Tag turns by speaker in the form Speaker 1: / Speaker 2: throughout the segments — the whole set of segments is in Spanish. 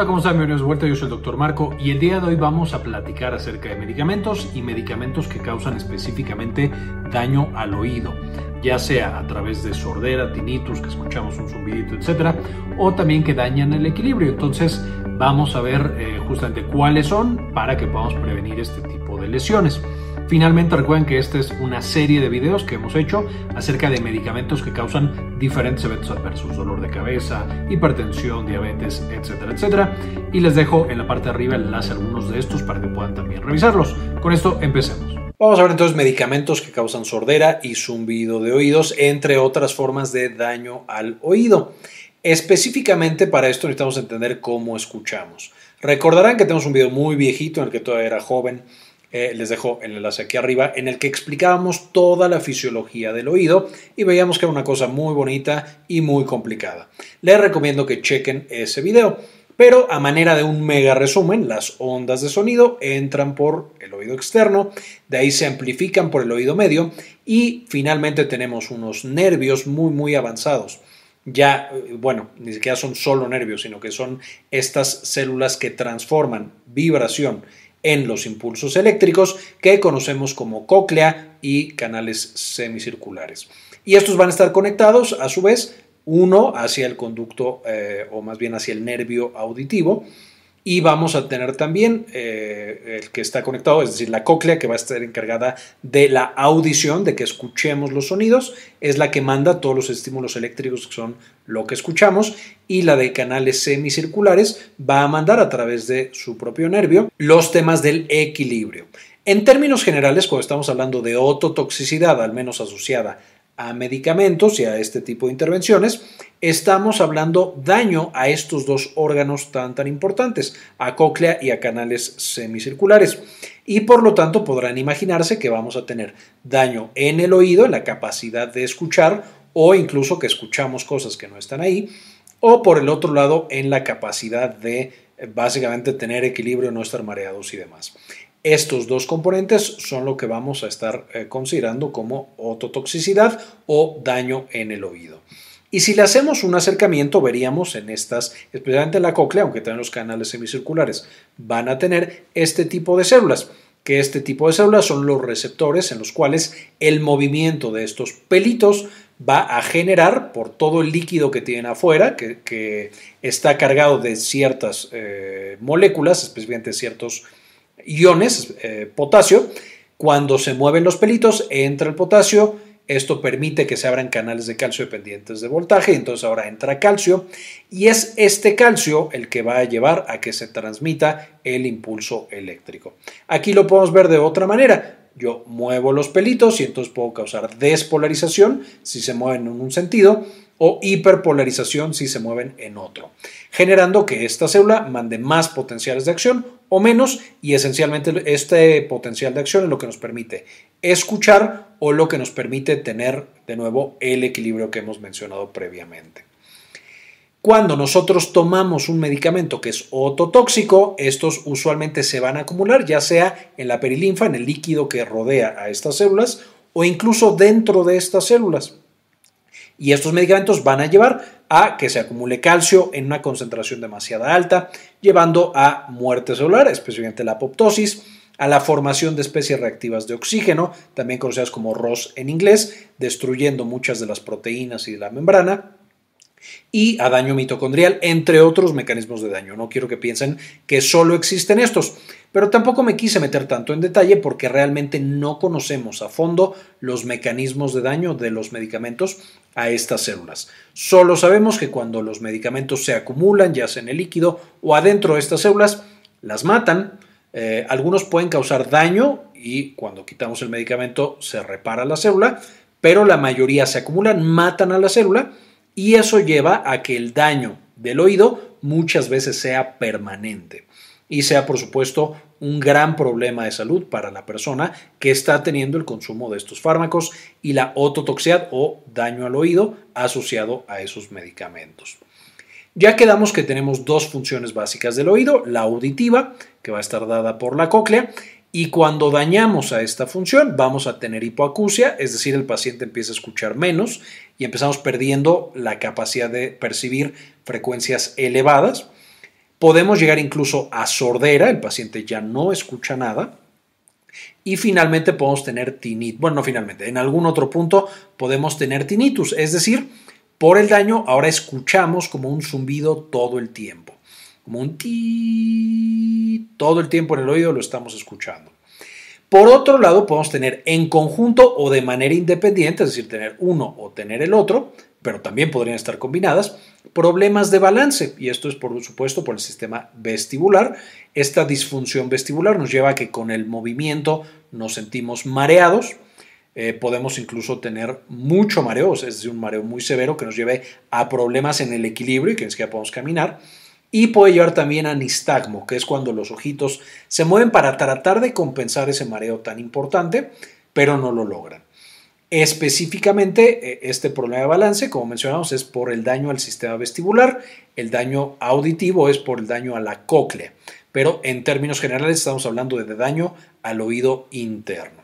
Speaker 1: Hola, ¿cómo están? Bienvenidos de vuelta, yo soy el Dr. Marco y el día de hoy vamos a platicar acerca de medicamentos y medicamentos que causan específicamente daño al oído, ya sea a través de sordera, tinnitus, que escuchamos un zumbidito, etcétera, o también que dañan el equilibrio. Entonces, vamos a ver eh, justamente cuáles son para que podamos prevenir este tipo de lesiones. Finalmente recuerden que esta es una serie de videos que hemos hecho acerca de medicamentos que causan diferentes eventos adversos, dolor de cabeza, hipertensión, diabetes, etcétera, etcétera. Y les dejo en la parte de arriba el enlace a algunos de estos para que puedan también revisarlos. Con esto empecemos. Vamos a ver entonces medicamentos que causan sordera y zumbido de oídos, entre otras formas de daño al oído. Específicamente para esto necesitamos entender cómo escuchamos. Recordarán que tenemos un video muy viejito en el que todavía era joven eh, les dejo el enlace aquí arriba, en el que explicábamos toda la fisiología del oído y veíamos que era una cosa muy bonita y muy complicada. Les recomiendo que chequen ese video. Pero a manera de un mega resumen, las ondas de sonido entran por el oído externo, de ahí se amplifican por el oído medio y finalmente tenemos unos nervios muy muy avanzados. Ya, eh, bueno, ni siquiera son solo nervios, sino que son estas células que transforman vibración en los impulsos eléctricos que conocemos como cóclea y canales semicirculares. Y estos van a estar conectados a su vez uno hacia el conducto eh, o más bien hacia el nervio auditivo y vamos a tener también eh, el que está conectado, es decir, la cóclea que va a estar encargada de la audición, de que escuchemos los sonidos, es la que manda todos los estímulos eléctricos que son lo que escuchamos, y la de canales semicirculares va a mandar a través de su propio nervio los temas del equilibrio. En términos generales, cuando estamos hablando de ototoxicidad, al menos asociada a medicamentos y a este tipo de intervenciones, estamos hablando daño a estos dos órganos tan tan importantes, a cóclea y a canales semicirculares. Y por lo tanto podrán imaginarse que vamos a tener daño en el oído, en la capacidad de escuchar o incluso que escuchamos cosas que no están ahí, o por el otro lado en la capacidad de básicamente tener equilibrio, no estar mareados y demás. Estos dos componentes son lo que vamos a estar eh, considerando como ototoxicidad o daño en el oído. Y si le hacemos un acercamiento, veríamos en estas, especialmente en la cóclea, aunque también los canales semicirculares van a tener este tipo de células, que este tipo de células son los receptores en los cuales el movimiento de estos pelitos va a generar por todo el líquido que tienen afuera, que, está cargado de ciertas eh, moléculas, especialmente ciertos iones, eh, potasio. Cuando se mueven los pelitos, entra el potasio. Esto permite que se abran canales de calcio dependientes de voltaje, entonces ahora entra calcio y es este calcio el que va a llevar a que se transmita el impulso eléctrico. Aquí lo podemos ver de otra manera. Yo muevo los pelitos y entonces puedo causar despolarización si se mueven en un sentido o hiperpolarización si se mueven en otro, generando que esta célula mande más potenciales de acción o menos y esencialmente este potencial de acción es lo que nos permite escuchar o lo que nos permite tener de nuevo el equilibrio que hemos mencionado previamente. Cuando nosotros tomamos un medicamento que es ototóxico, estos usualmente se van a acumular ya sea en la perilinfa, en el líquido que rodea a estas células o incluso dentro de estas células. Y estos medicamentos van a llevar a que se acumule calcio en una concentración demasiado alta, llevando a muerte celular, especialmente la apoptosis, a la formación de especies reactivas de oxígeno, también conocidas como ROS en inglés, destruyendo muchas de las proteínas y de la membrana, y a daño mitocondrial, entre otros mecanismos de daño. No quiero que piensen que solo existen estos. Pero tampoco me quise meter tanto en detalle porque realmente no conocemos a fondo los mecanismos de daño de los medicamentos a estas células. Solo sabemos que cuando los medicamentos se acumulan, ya sea en el líquido o adentro de estas células, las matan. Eh, algunos pueden causar daño y cuando quitamos el medicamento se repara la célula, pero la mayoría se acumulan, matan a la célula y eso lleva a que el daño del oído muchas veces sea permanente y sea, por supuesto, un gran problema de salud para la persona que está teniendo el consumo de estos fármacos y la ototoxicidad o daño al oído asociado a esos medicamentos. Ya quedamos que tenemos dos funciones básicas del oído, la auditiva, que va a estar dada por la cóclea, y cuando dañamos a esta función vamos a tener hipoacusia, es decir, el paciente empieza a escuchar menos y empezamos perdiendo la capacidad de percibir frecuencias elevadas Podemos llegar incluso a sordera, el paciente ya no escucha nada. Y finalmente podemos tener tinnitus. Bueno, no finalmente, en algún otro punto podemos tener tinnitus, es decir, por el daño ahora escuchamos como un zumbido todo el tiempo, como un ti, todo el tiempo en el oído lo estamos escuchando. Por otro lado, podemos tener en conjunto o de manera independiente, es decir, tener uno o tener el otro, pero también podrían estar combinadas, problemas de balance, y esto es por supuesto por el sistema vestibular. Esta disfunción vestibular nos lleva a que con el movimiento nos sentimos mareados, eh, podemos incluso tener mucho mareo, es decir, un mareo muy severo que nos lleve a problemas en el equilibrio y que ni siquiera podemos caminar. Y puede llevar también a nistagmo, que es cuando los ojitos se mueven para tratar de compensar ese mareo tan importante, pero no lo logran. Específicamente, eh, este problema de balance, como mencionamos, es por el daño al sistema vestibular, el daño auditivo es por el daño a la cóclea, pero en términos generales estamos hablando de daño al oído interno.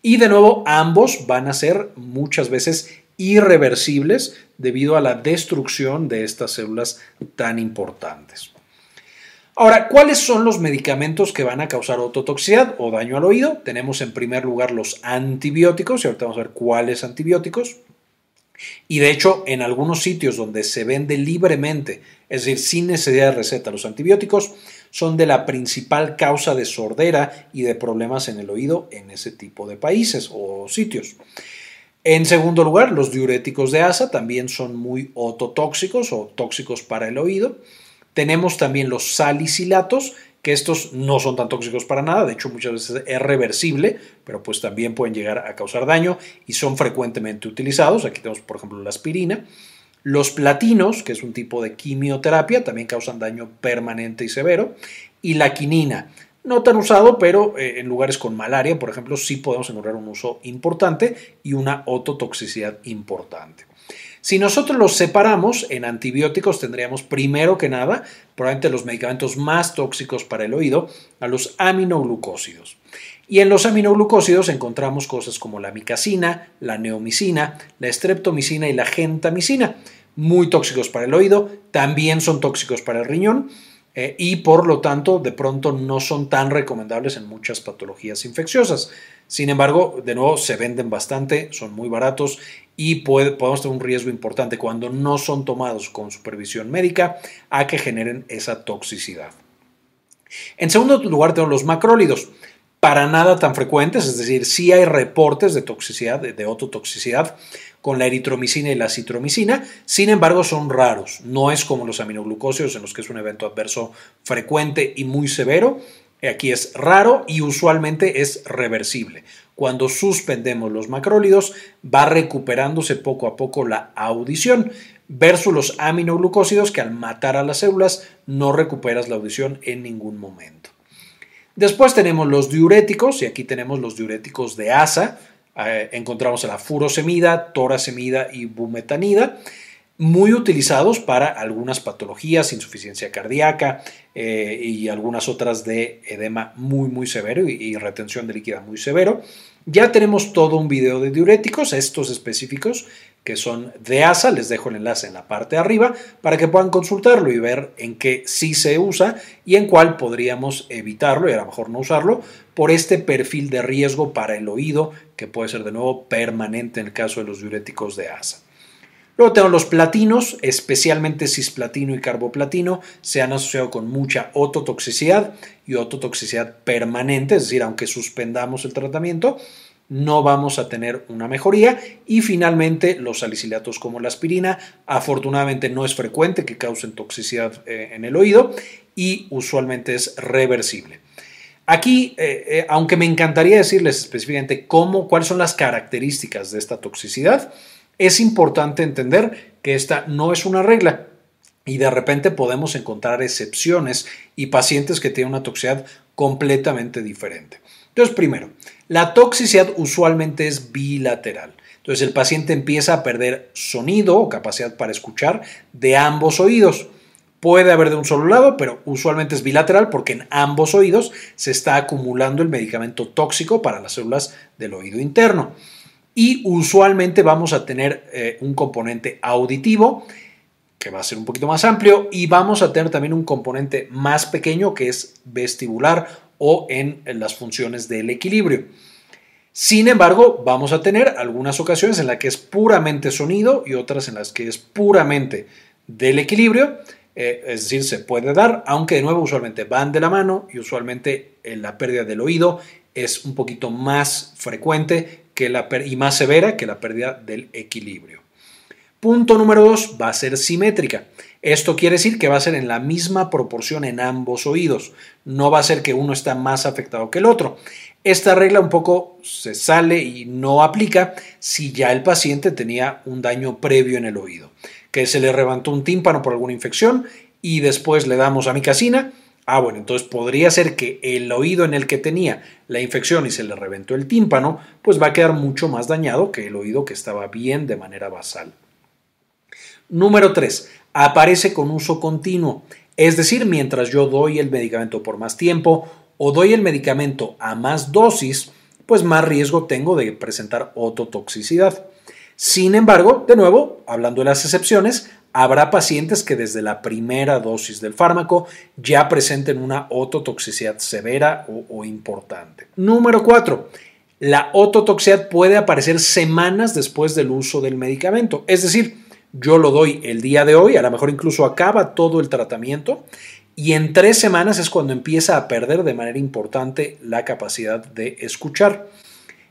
Speaker 1: Y de nuevo, ambos van a ser muchas veces irreversibles debido a la destrucción de estas células tan importantes. Ahora, ¿cuáles son los medicamentos que van a causar ototoxicidad o daño al oído? Tenemos en primer lugar los antibióticos, y ahorita vamos a ver cuáles antibióticos. Y de hecho, en algunos sitios donde se vende libremente, es decir, sin necesidad de receta, los antibióticos son de la principal causa de sordera y de problemas en el oído en ese tipo de países o sitios. En segundo lugar, los diuréticos de asa también son muy ototóxicos o tóxicos para el oído. Tenemos también los salicilatos, que estos no son tan tóxicos para nada, de hecho muchas veces es reversible, pero pues también pueden llegar a causar daño y son frecuentemente utilizados. Aquí tenemos por ejemplo la aspirina. Los platinos, que es un tipo de quimioterapia, también causan daño permanente y severo. Y la quinina, no tan usado, pero eh, en lugares con malaria, por ejemplo, sí podemos encontrar un uso importante y una ototoxicidad importante. Si nosotros los separamos en antibióticos, tendríamos primero que nada, probablemente los medicamentos más tóxicos para el oído, a los aminoglucósidos. Y en los aminoglucósidos encontramos cosas como la micacina, la neomicina, la streptomicina y la gentamicina, muy tóxicos para el oído, también son tóxicos para el riñón eh, y por lo tanto de pronto no son tan recomendables en muchas patologías infecciosas. Sin embargo, de nuevo, se venden bastante, son muy baratos y podemos tener un riesgo importante cuando no son tomados con supervisión médica a que generen esa toxicidad. En segundo lugar, tenemos los macrólidos. Para nada tan frecuentes, es decir, sí hay reportes de toxicidad, de, ototoxicidad con la eritromicina y la citromicina, sin embargo son raros. No es como los aminoglucósidos en los que es un evento adverso frecuente y muy severo, Aquí es raro y usualmente es reversible. Cuando suspendemos los macrólidos, va recuperándose poco a poco la audición, versus los aminoglucósidos que al matar a las células no recuperas la audición en ningún momento. Después tenemos los diuréticos, y aquí tenemos los diuréticos de asa. Eh, encontramos la furosemida, torasemida y bumetanida muy utilizados para algunas patologías, insuficiencia cardíaca eh, y algunas otras de edema muy muy severo y, retención de líquida muy severo. Ya tenemos todo un video de diuréticos, estos específicos que son de ASA, les dejo el enlace en la parte de arriba para que puedan consultarlo y ver en qué sí se usa y en cuál podríamos evitarlo y a lo mejor no usarlo por este perfil de riesgo para el oído que puede ser de nuevo permanente en el caso de los diuréticos de ASA. Luego tenemos los platinos, especialmente cisplatino y carboplatino, se han asociado con mucha ototoxicidad y ototoxicidad permanente, es decir, aunque suspendamos el tratamiento, no vamos a tener una mejoría. Y finalmente, los salicilatos como la aspirina, afortunadamente no es frecuente que causen toxicidad eh, en el oído y usualmente es reversible. Aquí, eh, eh, aunque me encantaría decirles específicamente cómo, cuáles son las características de esta toxicidad, es importante entender que esta no es una regla y de repente podemos encontrar excepciones y pacientes que tienen una toxicidad completamente diferente. Entonces, primero, la toxicidad usualmente es bilateral. Entonces, el paciente empieza a perder sonido o capacidad para escuchar de ambos oídos. Puede haber de un solo lado, pero usualmente es bilateral porque en ambos oídos se está acumulando el medicamento tóxico para las células del oído interno y usualmente vamos a tener eh, un componente auditivo que va a ser un poquito más amplio, y vamos a tener también un componente más pequeño que es vestibular o en las funciones del equilibrio. Sin embargo, vamos a tener algunas ocasiones en las que es puramente sonido y otras en las que es puramente del equilibrio. Eh, es decir, se puede dar, aunque de nuevo usualmente van de la mano y usualmente eh, la pérdida del oído es un poquito más frecuente que la y más severa que la pérdida del equilibrio. Punto número dos, va a ser simétrica. Esto quiere decir que va a ser en la misma proporción en ambos oídos. No va a ser que uno está más afectado que el otro. Esta regla un poco se sale y no aplica si ya el paciente tenía un daño previo en el oído, que se le levantó un tímpano por alguna infección y después le damos amicacina. Ah, bueno, entonces podría ser que el oído en el que tenía la infección y se le reventó el tímpano, pues va a quedar mucho más dañado que el oído que estaba bien de manera basal. Número 3. Aparece con uso continuo, es decir, mientras yo doy el medicamento por más tiempo o doy el medicamento a más dosis, pues más riesgo tengo de presentar ototoxicidad. Sin embargo, de nuevo, hablando de las excepciones, habrá pacientes que desde la primera dosis del fármaco ya presenten una ototoxicidad severa o, o importante. Número 4. La ototoxicidad puede aparecer semanas después del uso del medicamento, es decir, yo lo doy el día de hoy, a lo mejor incluso acaba todo el tratamiento y en tres semanas es cuando empieza a perder de manera importante la capacidad de escuchar.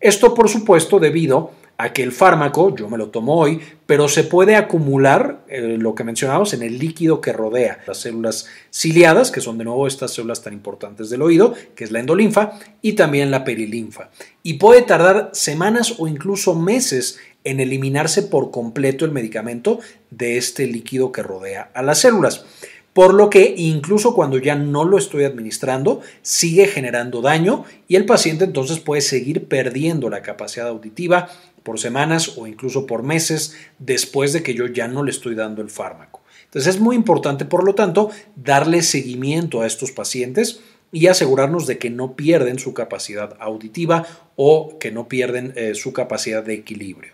Speaker 1: Esto por supuesto debido a que el fármaco, yo me lo tomo hoy, pero se puede acumular, eh, lo que mencionamos, en el líquido que rodea las células ciliadas, que son de nuevo estas células tan importantes del oído, que es la endolinfa, y también la perilinfa. Y puede tardar semanas o incluso meses en eliminarse por completo el medicamento de este líquido que rodea a las células. Por lo que incluso cuando ya no lo estoy administrando, sigue generando daño y el paciente entonces puede seguir perdiendo la capacidad auditiva por semanas o incluso por meses después de que yo ya no le estoy dando el fármaco. Entonces es muy importante, por lo tanto, darle seguimiento a estos pacientes y asegurarnos de que no pierden su capacidad auditiva o que no pierden eh, su capacidad de equilibrio.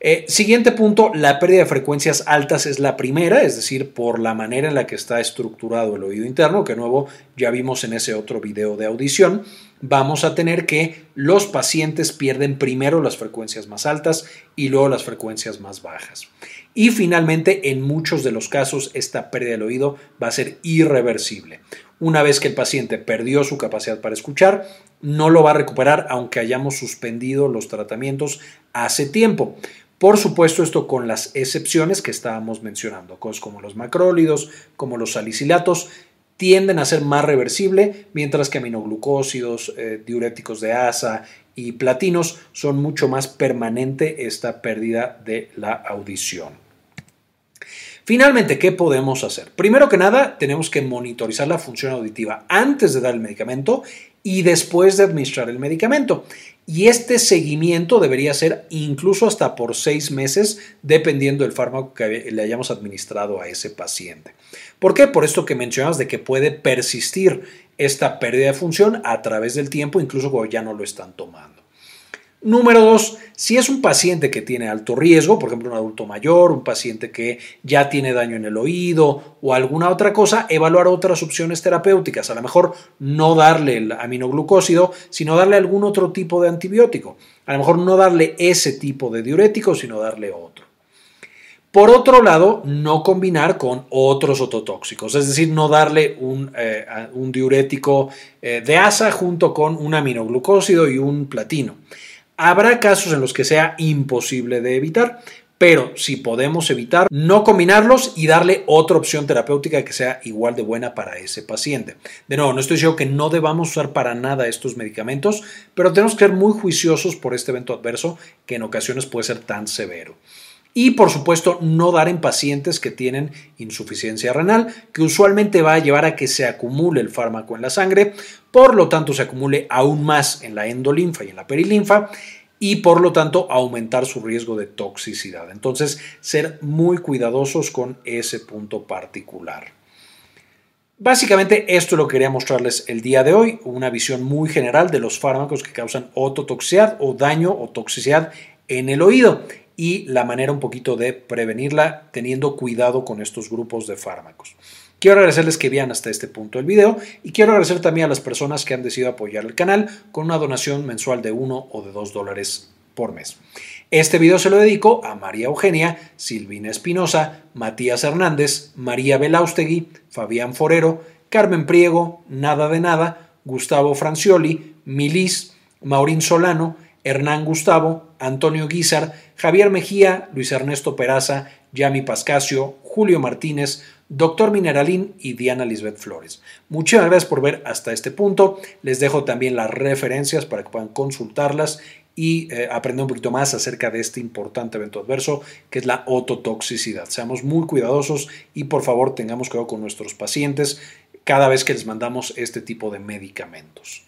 Speaker 1: Eh, siguiente punto, la pérdida de frecuencias altas es la primera, es decir, por la manera en la que está estructurado el oído interno, que nuevo ya vimos en ese otro video de audición, vamos a tener que los pacientes pierden primero las frecuencias más altas y luego las frecuencias más bajas. Y finalmente, en muchos de los casos, esta pérdida del oído va a ser irreversible. Una vez que el paciente perdió su capacidad para escuchar, no lo va a recuperar aunque hayamos suspendido los tratamientos hace tiempo. Por supuesto, esto con las excepciones que estábamos mencionando, cosas como los macrólidos, como los salicilatos, tienden a ser más reversible, mientras que aminoglucósidos, eh, diuréticos de asa y platinos son mucho más permanente esta pérdida de la audición. Finalmente, ¿qué podemos hacer? Primero que nada, tenemos que monitorizar la función auditiva antes de dar el medicamento y después de administrar el medicamento. Y este seguimiento debería ser incluso hasta por seis meses, dependiendo del fármaco que le hayamos administrado a ese paciente. ¿Por qué? Por esto que mencionas de que puede persistir esta pérdida de función a través del tiempo, incluso cuando ya no lo están tomando. Número dos, si es un paciente que tiene alto riesgo, por ejemplo un adulto mayor, un paciente que ya tiene daño en el oído o alguna otra cosa, evaluar otras opciones terapéuticas. A lo mejor no darle el aminoglucósido, sino darle algún otro tipo de antibiótico. A lo mejor no darle ese tipo de diurético, sino darle otro. Por otro lado, no combinar con otros ototóxicos, es decir, no darle un, eh, diurético eh, de asa junto con un aminoglucósido y un platino. Habrá casos en los que sea imposible de evitar, pero si podemos evitar, no combinarlos y darle otra opción terapéutica que sea igual de buena para ese paciente. De nuevo, no estoy diciendo que no debamos usar para nada estos medicamentos, pero tenemos que ser muy juiciosos por este evento adverso que en ocasiones puede ser tan severo. Y por supuesto, no dar en pacientes que tienen insuficiencia renal, que usualmente va a llevar a que se acumule el fármaco en la sangre, por lo tanto se acumule aún más en la endolinfa y en la perilinfa y por lo tanto aumentar su riesgo de toxicidad. Entonces, ser muy cuidadosos con ese punto particular. Básicamente esto es lo que quería mostrarles el día de hoy, una visión muy general de los fármacos que causan ototoxicidad o daño o toxicidad en el oído y la manera un poquito de prevenirla teniendo cuidado con estos grupos de fármacos. Quiero agradecerles que vean hasta este punto el video y quiero agradecer también a las personas que han decidido apoyar el canal con una donación mensual de 1 o de 2 dólares por mes. Este video se lo dedico a María Eugenia, Silvina Espinosa, Matías Hernández, María Belaustegui, Fabián Forero, Carmen Priego, Nada de Nada, Gustavo Francioli, Milis, Maurín Solano, Hernán Gustavo, Antonio Guizar, Javier Mejía, Luis Ernesto Peraza, Yami Pascasio, Julio Martínez, Doctor Mineralín y Diana Lisbeth Flores. Muchas gracias por ver hasta este punto. Les dejo también las referencias para que puedan consultarlas y eh, aprender un poquito más acerca de este importante evento adverso que es la ototoxicidad. Seamos muy cuidadosos y por favor tengamos cuidado con nuestros pacientes cada vez que les mandamos este tipo de medicamentos.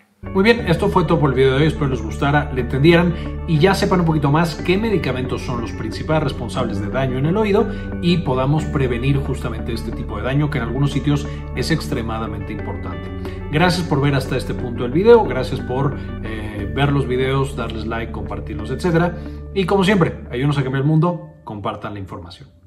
Speaker 1: Muy bien, esto fue todo por el video de hoy, espero les gustara, le entendieran y ya sepan un poquito más qué medicamentos son los principales responsables de daño en el oído y podamos prevenir justamente este tipo de daño que en algunos sitios es extremadamente importante. Gracias por ver hasta este punto del video, gracias por eh, ver los videos, darles like, compartirlos, etc. Y como siempre, ayúdenos a cambiar el mundo, compartan la información.